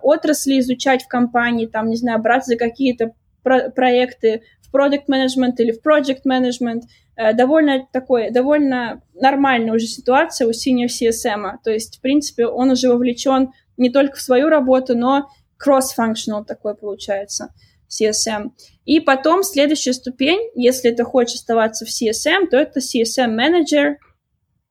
отрасли изучать в компании, там, не знаю, браться за какие-то про- проекты в product management или в project management. Э, довольно такой, довольно нормальная уже ситуация у senior CSM. То есть, в принципе, он уже вовлечен не только в свою работу, но cross-functional такой получается. CSM. И потом следующая ступень, если ты хочешь оставаться в CSM, то это CSM менеджер.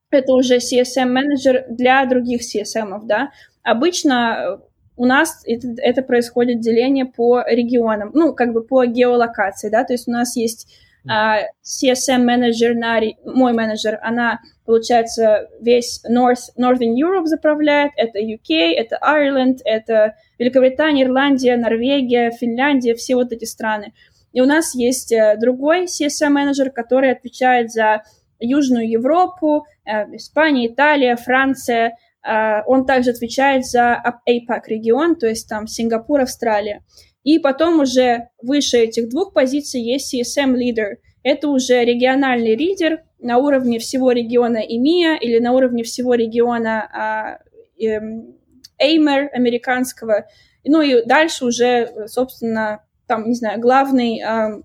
Это уже CSM менеджер для других CSM, да. Обычно э, у нас это, это происходит деление по регионам, ну, как бы по геолокации, да, то есть у нас есть uh, CSM менеджер на мой менеджер, она получается весь North Northern Europe заправляет, это UK, это Ireland, это Великобритания, Ирландия, Норвегия, Финляндия, все вот эти страны. И у нас есть э, другой CSM-менеджер, который отвечает за Южную Европу, э, Испания, Италия, Франция. Э, он также отвечает за APAC регион, то есть там Сингапур, Австралия. И потом уже выше этих двух позиций есть CSM-лидер. Это уже региональный лидер на уровне всего региона EMEA или на уровне всего региона а, эм, Эймер американского. Ну и дальше уже, собственно, там, не знаю, главный э,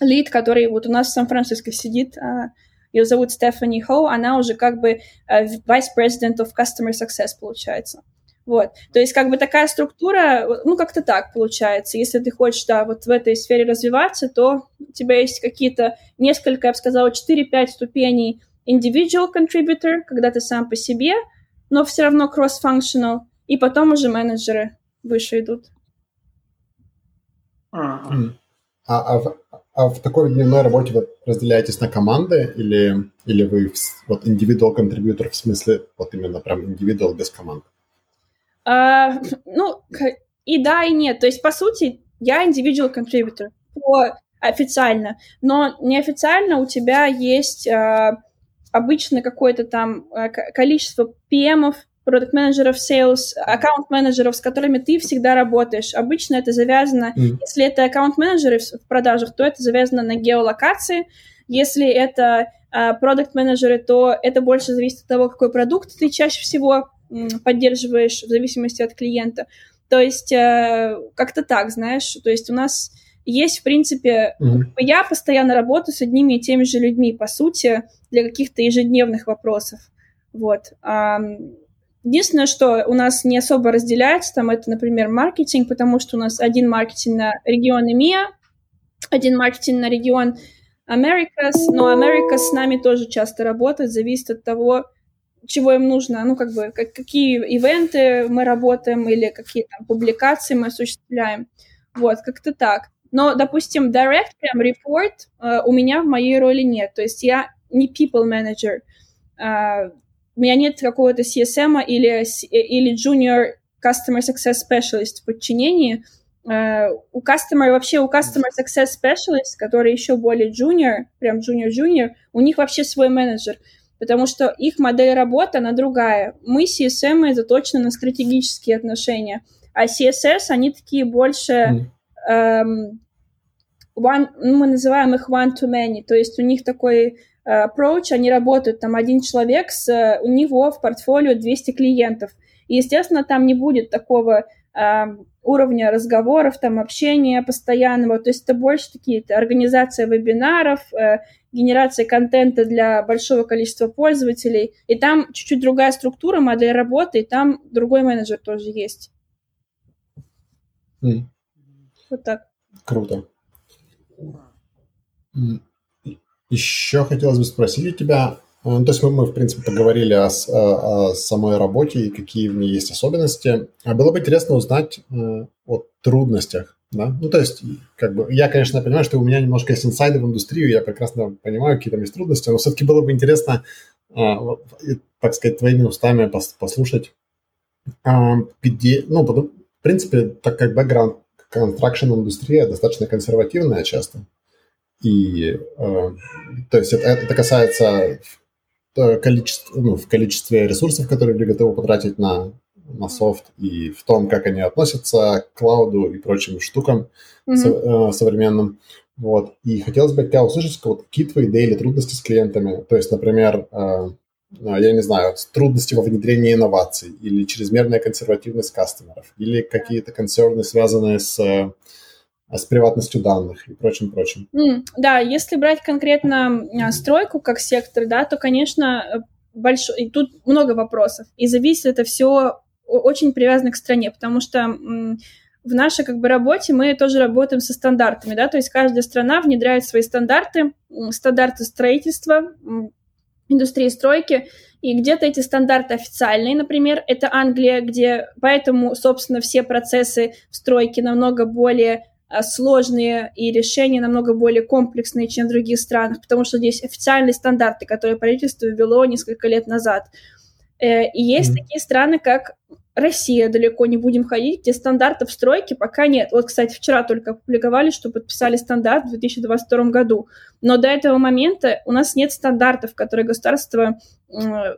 лид, который вот у нас в Сан-Франциско сидит, э, ее зовут Стефани Хоу, она уже как бы э, Vice President of Customer Success получается. Вот. То есть как бы такая структура, ну как-то так получается. Если ты хочешь, да, вот в этой сфере развиваться, то у тебя есть какие-то несколько, я бы сказала, 4-5 ступеней individual contributor, когда ты сам по себе, но все равно cross-functional, и потом уже менеджеры выше идут. А, а, в, а в такой дневной работе вы разделяетесь на команды или, или вы вот individual contributor в смысле вот именно прям individual без команд? А, ну, и да, и нет. То есть, по сути, я individual contributor по официально, но неофициально у тебя есть а, обычно какое-то там а, количество PM-ов, продукт-менеджеров, sales, аккаунт-менеджеров, с которыми ты всегда работаешь. Обычно это завязано, mm. если это аккаунт-менеджеры в продажах, то это завязано на геолокации. Если это продукт-менеджеры, то это больше зависит от того, какой продукт ты чаще всего поддерживаешь в зависимости от клиента. То есть э, как-то так, знаешь. То есть у нас есть, в принципе, mm-hmm. я постоянно работаю с одними и теми же людьми, по сути, для каких-то ежедневных вопросов. Вот. Единственное, что у нас не особо разделяется, там это, например, маркетинг, потому что у нас один маркетинг на регион EMEA, один маркетинг на регион Americas, но Americas с нами тоже часто работает, зависит от того, чего им нужно, ну, как бы, как, какие ивенты мы работаем или какие там публикации мы осуществляем. Вот, как-то так. Но, допустим, direct прям report uh, у меня в моей роли нет. То есть я не people manager. Uh, у меня нет какого-то CSM или, или junior customer success specialist в подчинении. Uh, у customer, вообще у customer success specialist, который еще более junior, прям junior-junior, у них вообще свой менеджер, потому что их модель работы, она другая. Мы CSM заточены на стратегические отношения, а CSS, они такие больше... Эм, one, ну, мы называем их one-to-many, то есть у них такой uh, approach, они работают, там один человек, с, у него в портфолио 200 клиентов. И, естественно, там не будет такого uh, уровня разговоров, там, общения постоянного, то есть это больше такие -то организация вебинаров, uh, генерация контента для большого количества пользователей, и там чуть-чуть другая структура, модель работы, и там другой менеджер тоже есть. Mm. Вот так. Круто. Еще хотелось бы спросить у тебя, э, ну, то есть мы, мы в принципе, поговорили о, о, о самой работе и какие в ней есть особенности. А было бы интересно узнать э, о трудностях, да? Ну, то есть, как бы, я, конечно, понимаю, что у меня немножко есть инсайды в индустрию, я прекрасно понимаю, какие там есть трудности, но все-таки было бы интересно, э, так сказать, твоими устами послушать, где, ну, в принципе, так как бэкграунд construction индустрия достаточно консервативная часто, и э, то есть это, это касается э, количества, ну, в количестве ресурсов, которые люди готовы потратить на, на софт, и в том, как они относятся к клауду и прочим штукам mm-hmm. со, э, современным. Вот. И хотелось бы от тебя услышать, вот, какие твои или трудности с клиентами. То есть, например, э, я не знаю, трудности во внедрении инноваций, или чрезмерная консервативность кастомеров, или какие-то концерны, связанные с а, с приватностью данных и прочим-прочим. Mm, да, если брать конкретно а, стройку как сектор, да, то, конечно, э, большой, и тут много вопросов, и зависит это все очень привязано к стране, потому что в нашей как бы работе мы тоже работаем со стандартами, да, то есть каждая страна внедряет свои стандарты, стандарты строительства, индустрии стройки, и где-то эти стандарты официальные, например, это Англия, где поэтому, собственно, все процессы в стройке намного более Э, сложные и решения намного более комплексные, чем в других странах, потому что здесь официальные стандарты, которые правительство ввело несколько лет назад. Э, и есть mm-hmm. такие страны, как Россия, далеко не будем ходить, где стандартов стройки пока нет. Вот, кстати, вчера только опубликовали, что подписали стандарт в 2022 году. Но до этого момента у нас нет стандартов, которые государство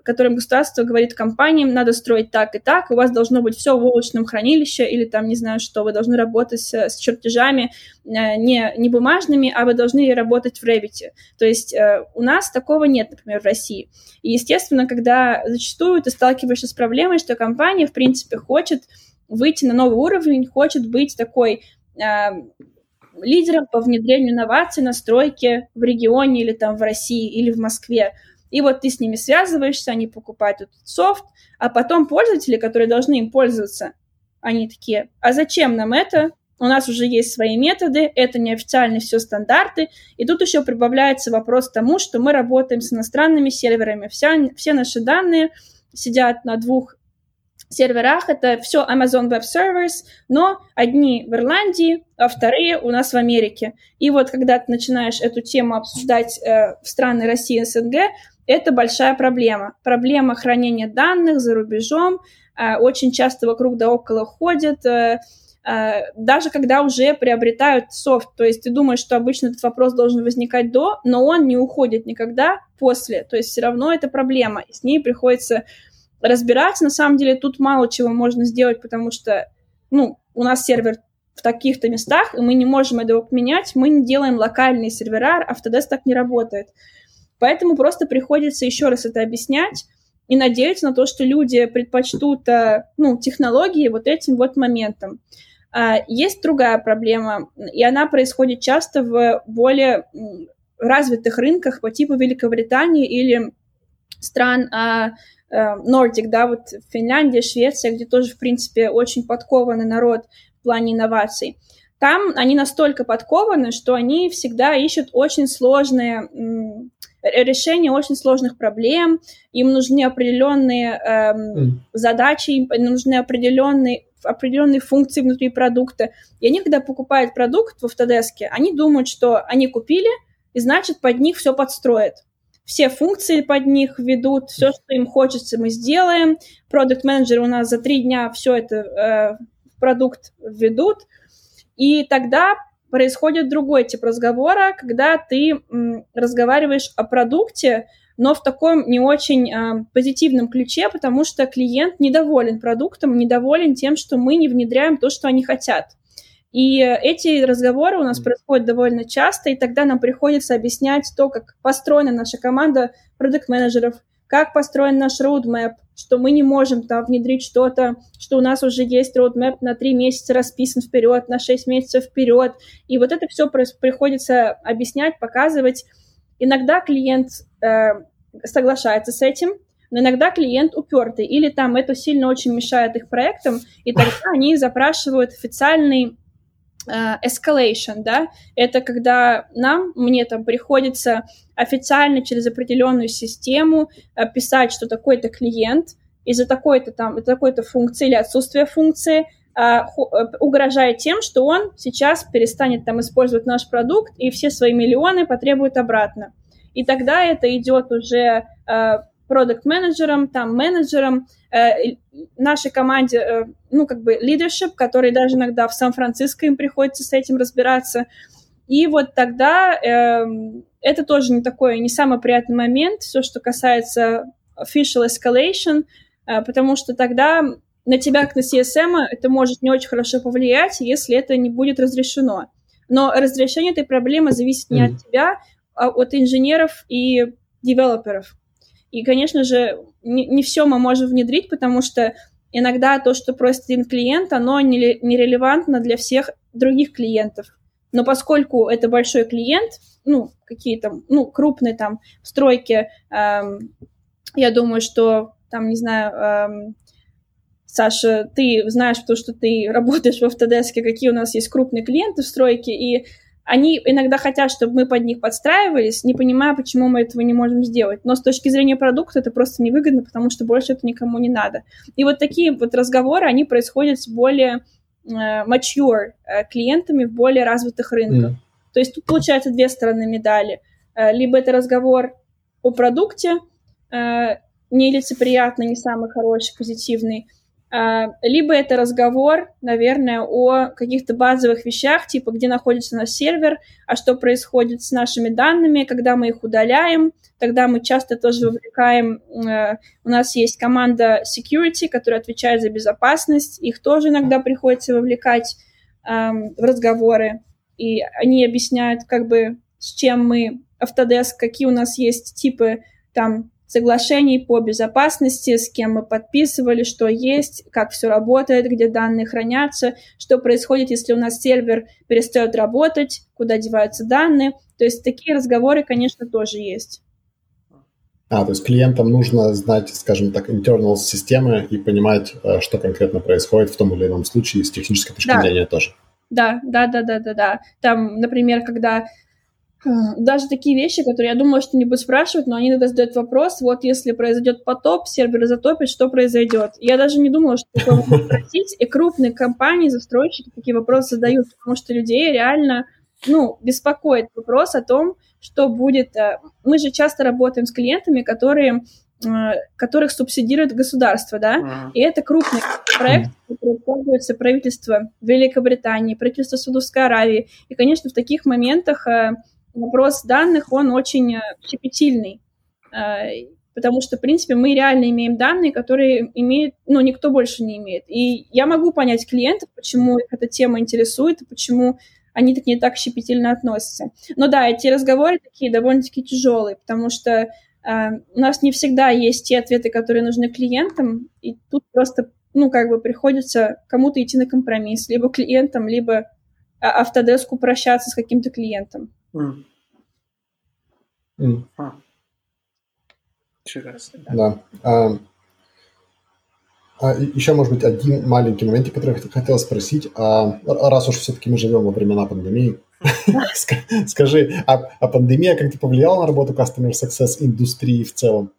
которым государство говорит компаниям, надо строить так и так, у вас должно быть все в облачном хранилище, или там, не знаю что, вы должны работать с, с чертежами э, не, не бумажными, а вы должны работать в Revit. То есть э, у нас такого нет, например, в России. И, естественно, когда зачастую ты сталкиваешься с проблемой, что компания, в принципе, хочет выйти на новый уровень, хочет быть такой э, лидером по внедрению инноваций на стройке в регионе или там в России или в Москве. И вот ты с ними связываешься, они покупают этот софт, а потом пользователи, которые должны им пользоваться, они такие, а зачем нам это? У нас уже есть свои методы, это неофициальные все стандарты. И тут еще прибавляется вопрос к тому, что мы работаем с иностранными серверами. Вся, все наши данные сидят на двух серверах. Это все Amazon Web Servers, но одни в Ирландии, а вторые у нас в Америке. И вот когда ты начинаешь эту тему обсуждать э, в страны России и СНГ, это большая проблема. Проблема хранения данных за рубежом. Э, очень часто вокруг да около ходят, э, э, даже когда уже приобретают софт. То есть ты думаешь, что обычно этот вопрос должен возникать до, но он не уходит никогда после. То есть все равно это проблема, и с ней приходится разбираться. На самом деле тут мало чего можно сделать, потому что ну, у нас сервер в таких-то местах, и мы не можем этого поменять, мы не делаем локальные сервера, Autodesk так не работает. Поэтому просто приходится еще раз это объяснять и надеяться на то, что люди предпочтут э, ну, технологии вот этим вот моментом. А, есть другая проблема, и она происходит часто в более развитых рынках по типу Великобритании или стран Нордик, а, да, вот Финляндия, Швеция, где тоже, в принципе, очень подкованный народ в плане инноваций. Там они настолько подкованы, что они всегда ищут очень сложные решение очень сложных проблем, им нужны определенные эм, mm. задачи, им нужны определенные определенные функции внутри продукта. И они, когда покупают продукт в Autodesk, они думают, что они купили, и значит под них все подстроят. Все функции под них ведут, все, что им хочется, мы сделаем. Продукт менеджеры у нас за три дня все это э, продукт введут. И тогда происходит другой тип разговора, когда ты разговариваешь о продукте, но в таком не очень э, позитивном ключе, потому что клиент недоволен продуктом, недоволен тем, что мы не внедряем то, что они хотят. И эти разговоры у нас происходят довольно часто, и тогда нам приходится объяснять то, как построена наша команда продукт-менеджеров, как построен наш roadmap, что мы не можем там внедрить что-то, что у нас уже есть roadmap на три месяца расписан вперед, на шесть месяцев вперед. И вот это все приходится объяснять, показывать. Иногда клиент э, соглашается с этим, но иногда клиент упертый, или там это сильно очень мешает их проектам, и тогда они запрашивают официальный escalation, да, это когда нам, мне там приходится официально через определенную систему uh, писать, что такой-то клиент из-за такой-то там, такой-то функции или отсутствия функции uh, угрожает тем, что он сейчас перестанет там использовать наш продукт и все свои миллионы потребует обратно. И тогда это идет уже продукт-менеджером, там, менеджером, э, нашей команде, э, ну, как бы, leadership, который даже иногда в Сан-Франциско им приходится с этим разбираться. И вот тогда э, это тоже не такой, не самый приятный момент, все, что касается official escalation, э, потому что тогда на тебя, как на CSM, это может не очень хорошо повлиять, если это не будет разрешено. Но разрешение этой проблемы зависит не mm-hmm. от тебя, а от инженеров и девелоперов. И, конечно же, не, не все мы можем внедрить, потому что иногда то, что просит один клиент, оно нерелевантно для всех других клиентов. Но поскольку это большой клиент, ну, какие-то, ну, крупные там стройки, эм, я думаю, что там, не знаю, эм, Саша, ты знаешь, потому что ты работаешь в Autodesk, какие у нас есть крупные клиенты в стройке, и они иногда хотят, чтобы мы под них подстраивались, не понимая, почему мы этого не можем сделать. Но с точки зрения продукта это просто невыгодно, потому что больше это никому не надо. И вот такие вот разговоры, они происходят с более э, mature э, клиентами в более развитых рынках. Mm. То есть тут получается две стороны медали. Э, либо это разговор о продукте, нелицеприятный, не самый хороший, позитивный, либо это разговор, наверное, о каких-то базовых вещах, типа где находится наш сервер, а что происходит с нашими данными, когда мы их удаляем. Тогда мы часто тоже вовлекаем, э, у нас есть команда security, которая отвечает за безопасность, их тоже иногда приходится вовлекать в разговоры, и они объясняют, как бы, с чем мы, Autodesk, какие у нас есть типы там соглашений по безопасности, с кем мы подписывали, что есть, как все работает, где данные хранятся, что происходит, если у нас сервер перестает работать, куда деваются данные. То есть такие разговоры, конечно, тоже есть. А, то есть клиентам нужно знать, скажем так, internal системы и понимать, э, что конкретно происходит в том или ином случае с технической точки да. зрения тоже. Да, да, да, да, да, да. Там, например, когда даже такие вещи, которые я думала, что не будут спрашивать, но они иногда задают вопрос, вот если произойдет потоп, сервер затопит, что произойдет? Я даже не думала, что такое можно спросить, и крупные компании, застройщики такие вопросы задают, потому что людей реально, ну, беспокоит вопрос о том, что будет. Э, мы же часто работаем с клиентами, которые которых субсидирует государство, да, uh-huh. и это крупный проект, который используется правительство Великобритании, правительство Саудовской Аравии, и, конечно, в таких моментах э, вопрос данных, он очень э, щепетильный, э, потому что, в принципе, мы реально имеем данные, которые имеет, ну, никто больше не имеет. И я могу понять клиентов, почему их эта тема интересует, и почему они так не так щепетильно относятся. Но да, эти разговоры такие довольно-таки тяжелые, потому что э, у нас не всегда есть те ответы, которые нужны клиентам, и тут просто, ну, как бы приходится кому-то идти на компромисс, либо клиентам, либо автодеску прощаться с каким-то клиентом. Mm. Mm. А. Интересно. Да. А, а еще, может быть, один маленький момент, который я хотел спросить. А, раз уж все-таки мы живем во времена пандемии, скажи, а, а пандемия как-то повлияла на работу Customer Success индустрии в целом?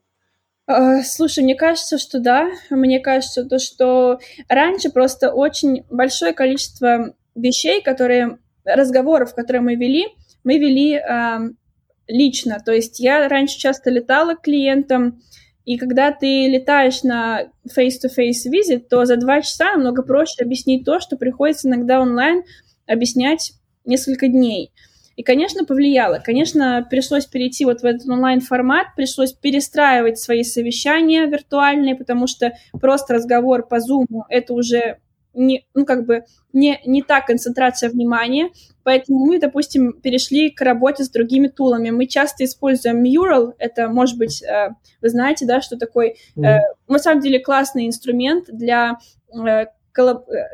А, слушай, мне кажется, что да. Мне кажется, то, что раньше просто очень большое количество вещей, которые разговоров, которые мы вели, мы вели э, лично. То есть я раньше часто летала к клиентам, и когда ты летаешь на face-to-face визит, то за два часа намного проще объяснить то, что приходится иногда онлайн объяснять несколько дней. И, конечно, повлияло. Конечно, пришлось перейти вот в этот онлайн-формат, пришлось перестраивать свои совещания виртуальные, потому что просто разговор по Zoom — это уже не, ну, как бы не, не та концентрация внимания, поэтому мы, допустим, перешли к работе с другими тулами. Мы часто используем Mural, это, может быть, э, вы знаете, да, что такой, mm-hmm. на самом деле, классный инструмент для, э,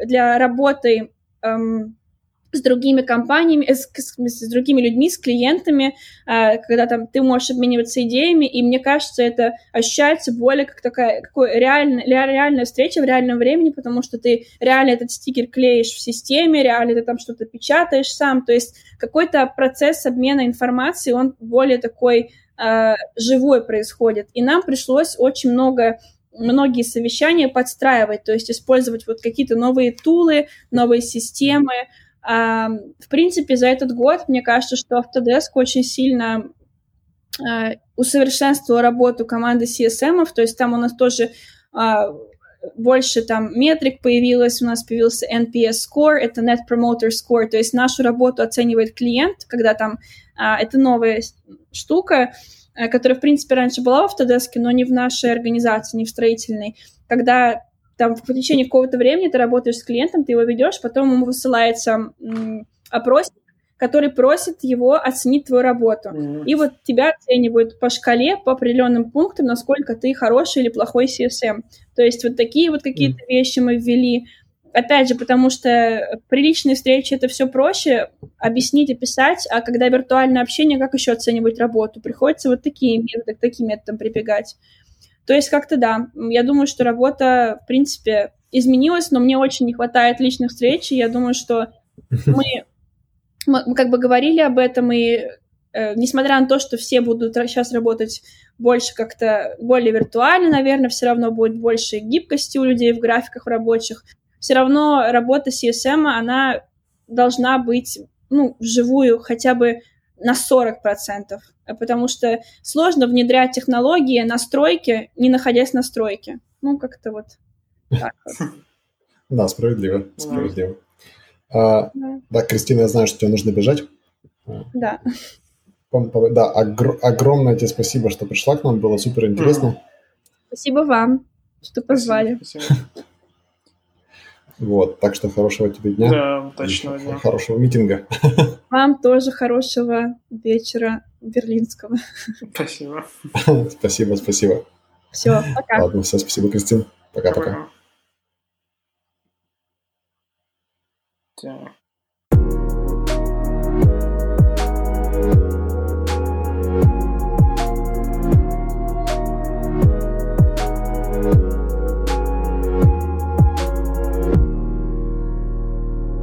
для работы эм, с другими компаниями, с, с, с другими людьми, с клиентами, э, когда там ты можешь обмениваться идеями, и мне кажется, это ощущается более как такая какой реальная, реальная встреча в реальном времени, потому что ты реально этот стикер клеишь в системе, реально ты там что-то печатаешь сам, то есть какой-то процесс обмена информацией, он более такой э, живой происходит, и нам пришлось очень много многие совещания подстраивать, то есть использовать вот какие-то новые тулы, новые системы, в принципе, за этот год, мне кажется, что Autodesk очень сильно а, усовершенствовал работу команды CSM, то есть там у нас тоже а, больше там метрик появилось, у нас появился NPS score, это Net Promoter Score, то есть нашу работу оценивает клиент, когда там а, это новая штука, которая, в принципе, раньше была в Autodesk, но не в нашей организации, не в строительной, когда там в течение какого-то времени ты работаешь с клиентом, ты его ведешь, потом ему высылается опросник, который просит его оценить твою работу. Mm-hmm. И вот тебя оценивают по шкале, по определенным пунктам, насколько ты хороший или плохой CSM. То есть вот такие вот какие-то mm-hmm. вещи мы ввели. Опять же, потому что при личной встрече это все проще объяснить, описать, а когда виртуальное общение, как еще оценивать работу? Приходится вот такие методы, к таким методам прибегать. То есть как-то да, я думаю, что работа, в принципе, изменилась, но мне очень не хватает личных встреч, и я думаю, что мы, мы как бы говорили об этом, и э, несмотря на то, что все будут сейчас работать больше как-то более виртуально, наверное, все равно будет больше гибкости у людей в графиках рабочих, все равно работа CSM, она должна быть, ну, вживую хотя бы на 40%, потому что сложно внедрять технологии, настройки, не находясь на стройке. Ну, как-то вот так вот. Да, справедливо, справедливо. А, да. Кристина, я знаю, что тебе нужно бежать. Да. Да, огромное тебе спасибо, что пришла к нам, было супер интересно. Спасибо вам, что позвали. Спасибо. Вот, так что хорошего тебе дня. Да, удачного дня. Хорошего митинга. Вам тоже хорошего вечера берлинского. Спасибо. Спасибо, спасибо. Все, пока. Ладно, все, спасибо, Кристин. Пока-пока. Так.